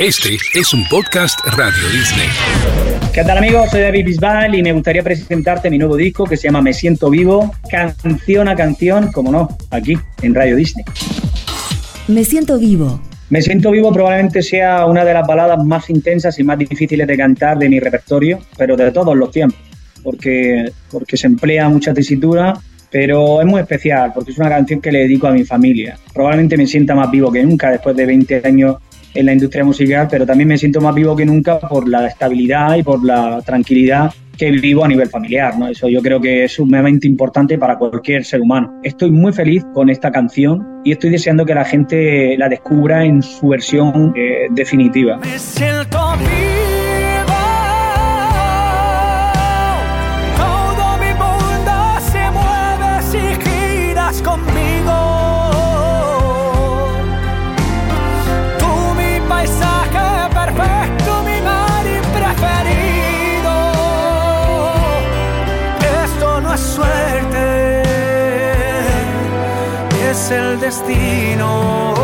Este es un podcast Radio Disney. ¿Qué tal amigos? Soy David Bisbal y me gustaría presentarte mi nuevo disco que se llama Me Siento Vivo, canción a canción, como no, aquí en Radio Disney. Me Siento Vivo. Me Siento Vivo probablemente sea una de las baladas más intensas y más difíciles de cantar de mi repertorio, pero de todos los tiempos, porque, porque se emplea mucha tesitura, pero es muy especial porque es una canción que le dedico a mi familia. Probablemente me sienta más vivo que nunca después de 20 años en la industria musical, pero también me siento más vivo que nunca por la estabilidad y por la tranquilidad que vivo a nivel familiar, ¿no? Eso yo creo que es sumamente importante para cualquier ser humano. Estoy muy feliz con esta canción y estoy deseando que la gente la descubra en su versión eh, definitiva. Me siento vivo. Destino.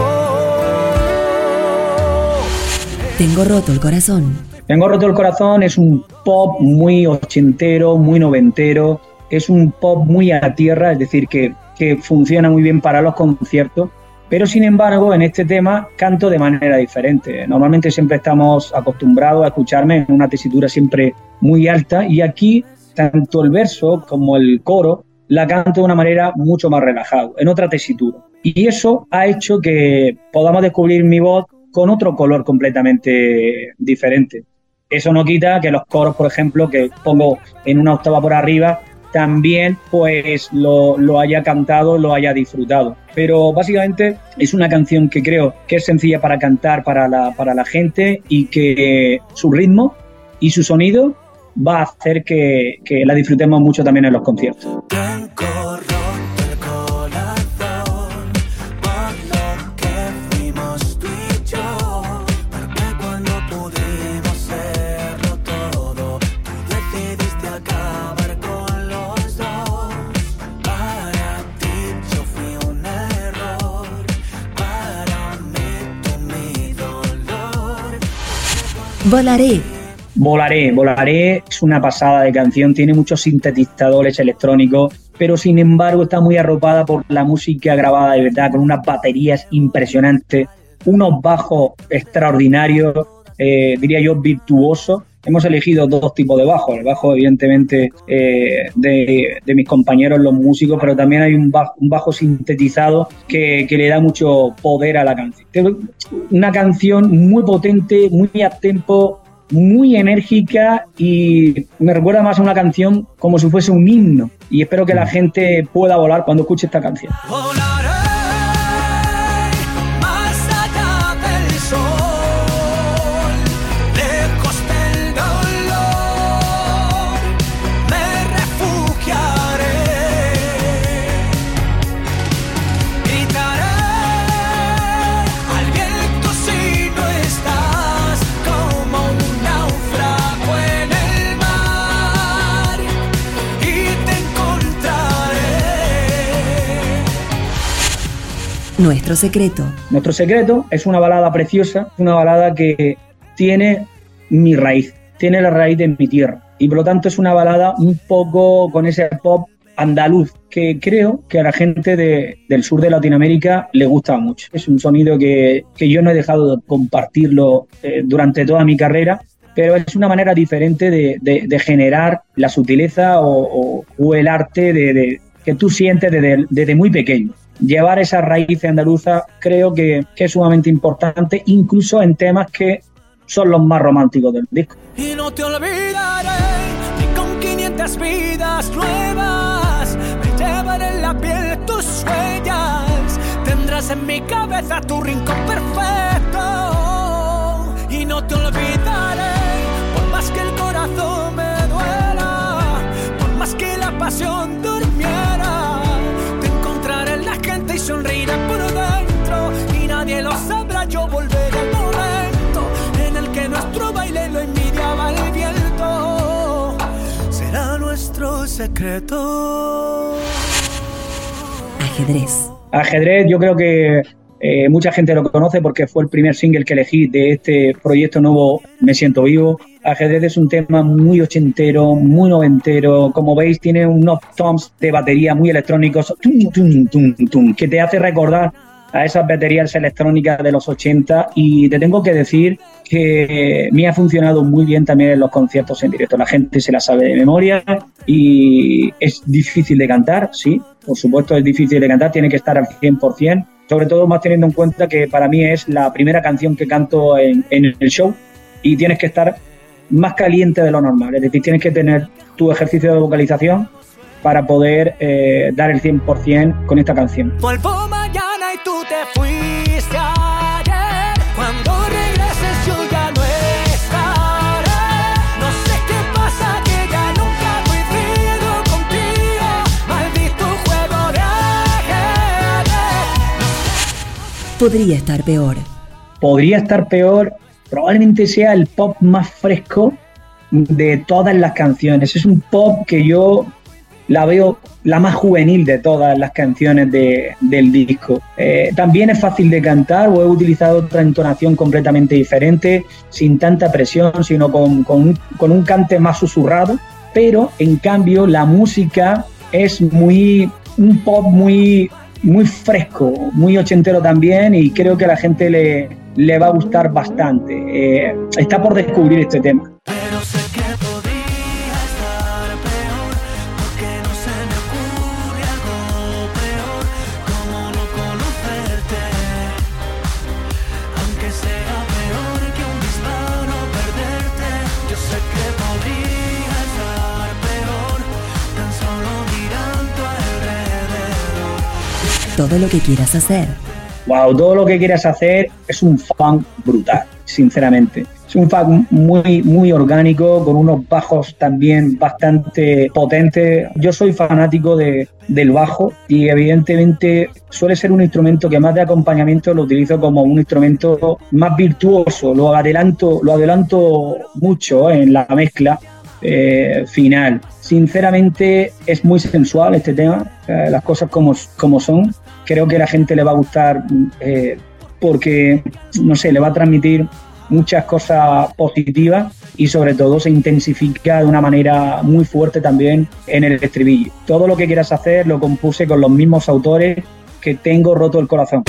Tengo roto el corazón. Tengo roto el corazón es un pop muy ochentero, muy noventero, es un pop muy a tierra, es decir, que, que funciona muy bien para los conciertos, pero sin embargo en este tema canto de manera diferente. Normalmente siempre estamos acostumbrados a escucharme en una tesitura siempre muy alta y aquí tanto el verso como el coro la canto de una manera mucho más relajada, en otra tesitura. Y eso ha hecho que podamos descubrir mi voz con otro color completamente diferente. Eso no quita que los coros, por ejemplo, que pongo en una octava por arriba, también pues lo, lo, haya cantado, lo haya disfrutado. Pero básicamente es una canción que creo que es sencilla para cantar para la, para la gente y que su ritmo y su sonido va a hacer que, que la disfrutemos mucho también en los conciertos. Volaré. Volaré, Volaré es una pasada de canción, tiene muchos sintetizadores electrónicos, pero sin embargo está muy arropada por la música grabada de verdad, con unas baterías impresionantes, unos bajos extraordinarios, eh, diría yo virtuosos. Hemos elegido dos tipos de bajos, el bajo evidentemente eh, de, de, mis compañeros los músicos, pero también hay un bajo, un bajo sintetizado que, que, le da mucho poder a la canción. Una canción muy potente, muy a tempo, muy enérgica y me recuerda más a una canción como si fuese un himno. Y espero que la gente pueda volar cuando escuche esta canción. Volaré Nuestro secreto. Nuestro secreto es una balada preciosa, una balada que tiene mi raíz, tiene la raíz de mi tierra. Y por lo tanto es una balada un poco con ese pop andaluz que creo que a la gente de, del sur de Latinoamérica le gusta mucho. Es un sonido que, que yo no he dejado de compartirlo eh, durante toda mi carrera, pero es una manera diferente de, de, generar la sutileza o, el arte que tú sientes desde, desde muy pequeño llevar esa raíz andaluza creo que, que, es sumamente importante, incluso en temas que son los más románticos del disco. Y no te olvidaré, ni con 500 vidas nuevas, me llevaré en la piel tus huellas, tendrás en mi cabeza tu rincón perfecto. Secreto. Ajedrez. Ajedrez, yo creo que Eh, mucha gente lo conoce porque fue el primer single que elegí de este proyecto nuevo Me Siento Vivo. Ajedrez es un tema muy ochentero, muy noventero. Como veis, tiene unos toms de batería muy electrónicos que te hace recordar a esas baterías electrónicas de los 80 y te tengo que decir que me ha funcionado muy bien también en los conciertos en directo. La gente se la sabe de memoria y es difícil de cantar, sí, por supuesto es difícil de cantar, tiene que estar al 100%, sobre todo más teniendo en cuenta que para mí es la primera canción que canto en, el show y tienes que estar más caliente de lo normal, es decir, tienes que tener tu ejercicio de vocalización para poder eh, dar el 100% con esta canción. Vuelvo tú te fuiste ayer. Cuando regreses yo ya no estaré. No sé qué pasa que ya nunca coincido contigo. Maldito juego de ajedrez. Podría estar peor. Podría estar peor. Probablemente sea el pop más fresco de todas las canciones. Es un pop que yo la veo la más juvenil de todas las canciones del disco. Eh, también es fácil de cantar o he utilizado otra entonación completamente diferente, sin tanta presión, sino con, un, cante más susurrado, pero en cambio la música es muy un pop muy muy fresco, muy ochentero también y creo que a la gente le, le va a gustar bastante. Eh, está por descubrir este tema. Todo lo que quieras hacer. Wow, todo lo que quieras hacer es un fan brutal, sinceramente. Es un fan muy, muy orgánico, con unos bajos también bastante potentes. Yo soy fanático de, del bajo y evidentemente suele ser un instrumento que más de acompañamiento lo utilizo como un instrumento más virtuoso. Lo adelanto, lo adelanto mucho en la mezcla eh, final. Sinceramente es muy sensual este tema, las cosas como, como son creo que a la gente le va a gustar eh, porque, no sé, le va a transmitir muchas cosas positivas y sobre todo se intensifica de una manera muy fuerte también en el estribillo. Todo lo que quieras hacer lo compuse con los mismos autores que tengo roto el corazón.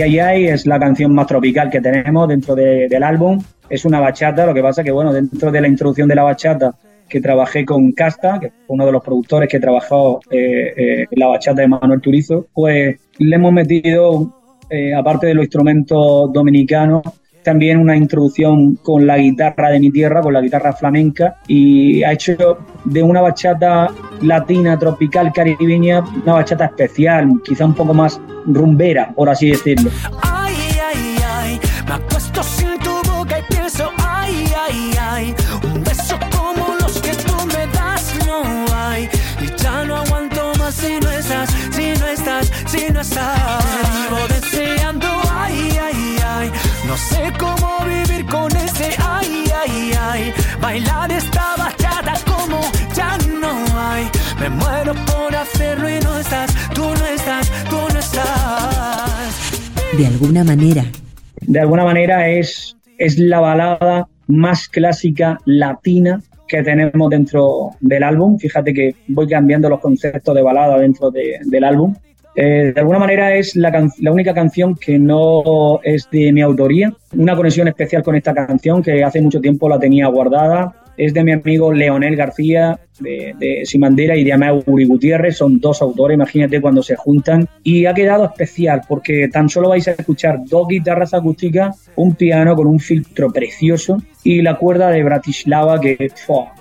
Ay, es la canción más tropical que tenemos dentro del álbum. Es una bachata, lo que pasa que, bueno, dentro de la introducción de la bachata que trabajé con Casta, que fue uno de los productores que trabajó eh, eh, la bachata de Manuel Turizo, pues le hemos metido, eh, aparte de los instrumentos dominicanos, también una introducción con la guitarra de mi tierra, con la guitarra flamenca, y ha hecho de una bachata latina, tropical, caribeña, una bachata especial, quizá un poco más rumbera, por así decirlo. Ay, ay, ay, me de alguna manera. De alguna manera es, es la balada más clásica latina que tenemos dentro del álbum. Fíjate que voy cambiando los conceptos de balada dentro del álbum. Eh, de alguna manera es la, la, única canción que no es de mi autoría. Una conexión especial con esta canción que hace mucho tiempo la tenía guardada es de mi amigo Leonel García de, de Simandera y de Uri Gutiérrez, son dos autores, imagínate cuando se juntan, y ha quedado especial porque tan solo vais a escuchar dos guitarras acústicas, un piano con un filtro precioso y la cuerda de Bratislava que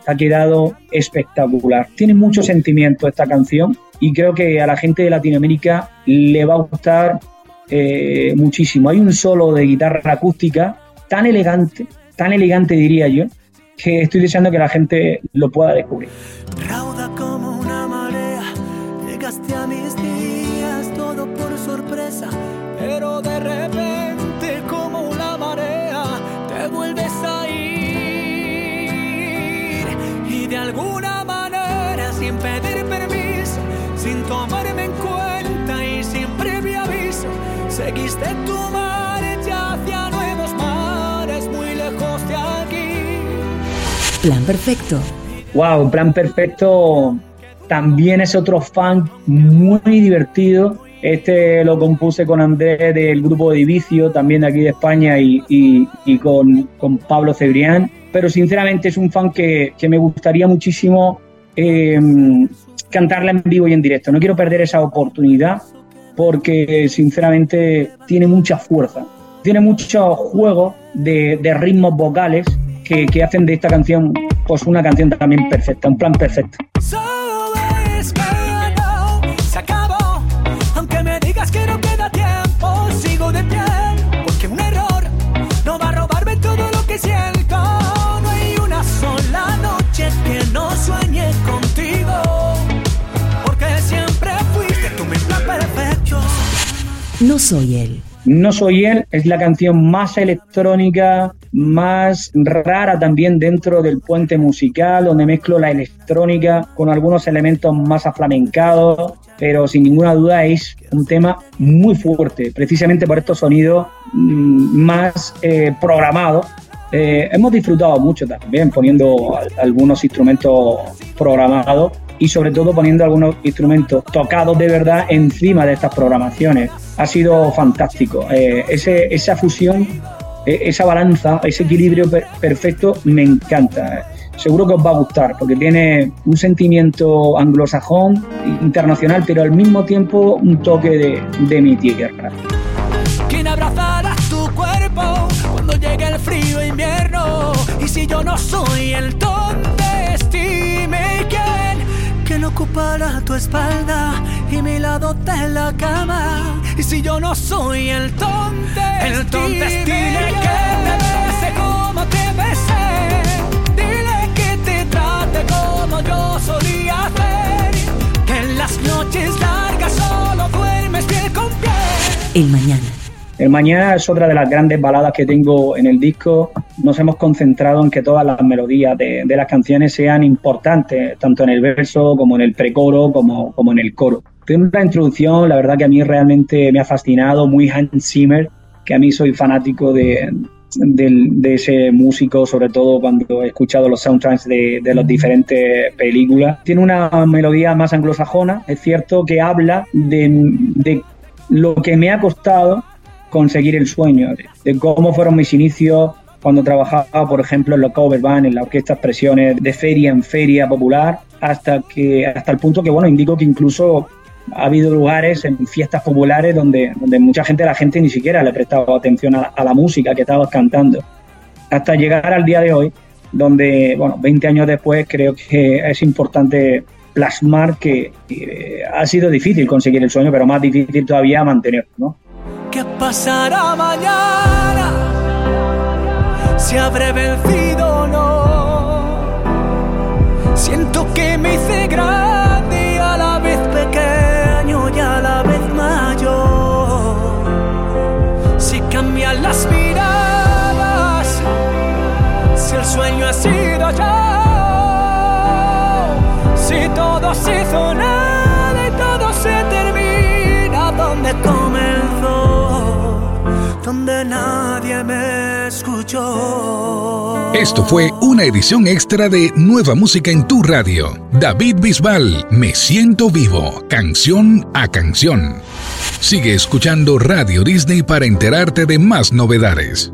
ha quedado espectacular. Tiene mucho sentimiento esta canción y creo que a la gente de Latinoamérica le va a gustar eh, muchísimo. Hay un solo de guitarra acústica tan elegante, tan elegante diría yo, que estoy deseando que la gente lo pueda descubrir. Rauda como una marea, llegaste a mis días todo por sorpresa, pero de repente como una marea te vuelves a ir y de alguna manera sin pedir permiso, sin tomarme en cuenta y sin previo aviso, seguiste tu marcha Plan perfecto. Wow, Plan Perfecto también es otro fan muy divertido. Este lo compuse con Andrés del grupo de Vicio, también de aquí de España, y, con, Pablo Cebrián. Pero sinceramente es un fan que, que me gustaría muchísimo eh, cantarla en vivo y en directo. No quiero perder esa oportunidad porque sinceramente tiene mucha fuerza. Tiene mucho juego de ritmos vocales que, que hacen de esta canción pues una canción también perfecta, un plan perfecto. Sabes que no se acabó, aunque me digas que no queda tiempo, sigo de pie, porque un error no va a robarme todo lo que siento. No hay una sola noche que no sueñe contigo, porque siempre fuiste tú mi plan perfecto. No soy él. No soy él es la canción más electrónica, más rara también dentro del puente musical, donde mezclo la electrónica con algunos elementos más aflamencados, pero sin ninguna duda es un tema muy fuerte, precisamente por estos sonidos mm, más eh, programados. Eh, hemos disfrutado mucho también poniendo al- algunos instrumentos programados y sobre todo poniendo algunos instrumentos tocados de verdad encima de estas programaciones. Ha sido fantástico. Eh, ese- esa fusión, esa balanza, ese equilibrio per- perfecto me encanta. Seguro que os va a gustar porque tiene un sentimiento anglosajón, internacional, pero al mismo tiempo un toque de, de mi tierra. ¿Quién tu cuerpo cuando llegue el frío invierno? Y si yo no soy el quién, ¿quién ocupará tu espalda y mi lado de la cama? Y si yo no soy el donde el donde dile que te bese como te besé, dile que te trate como yo solía hacer, que en las noches largas solo duermes piel con piel. El mañana. El Mañana es otra de las grandes baladas que tengo en el disco. Nos hemos concentrado en que todas las melodías de, de las canciones sean importantes, tanto en el verso como en el precoro, como, como en el coro. Tiene una introducción, la verdad que a mí realmente me ha fascinado, muy Hans Zimmer, que a mí soy fanático de, del- de ese músico, sobre todo cuando he escuchado los soundtracks de, de las diferentes películas. Tiene una melodía más anglosajona, es cierto que habla de, de lo que me ha costado conseguir el sueño, de, cómo fueron mis inicios cuando trabajaba, por ejemplo, en los cover band, en la orquesta Expresiones, de feria en feria popular, hasta que hasta el punto que, bueno, indico que incluso ha habido lugares en fiestas populares donde, donde mucha gente, la gente ni siquiera le prestaba atención a, a la música que estabas cantando. Hasta llegar al día de hoy, donde, bueno, 20 años después, creo que es importante plasmar que eh, ha sido difícil conseguir el sueño, pero más difícil todavía mantenerlo, ¿no? ¿Qué pasará mañana? Si habré vencido o no. Siento que me hice grande a la vez pequeño y a la vez mayor. Si cambian las miradas, si el sueño ha sido yo, si todo se hizo nada donde nadie me escuchó. Esto fue una edición extra de Nueva Música en tu radio. David Bisbal, Me siento vivo, canción a canción. Sigue escuchando Radio Disney para enterarte de más novedades.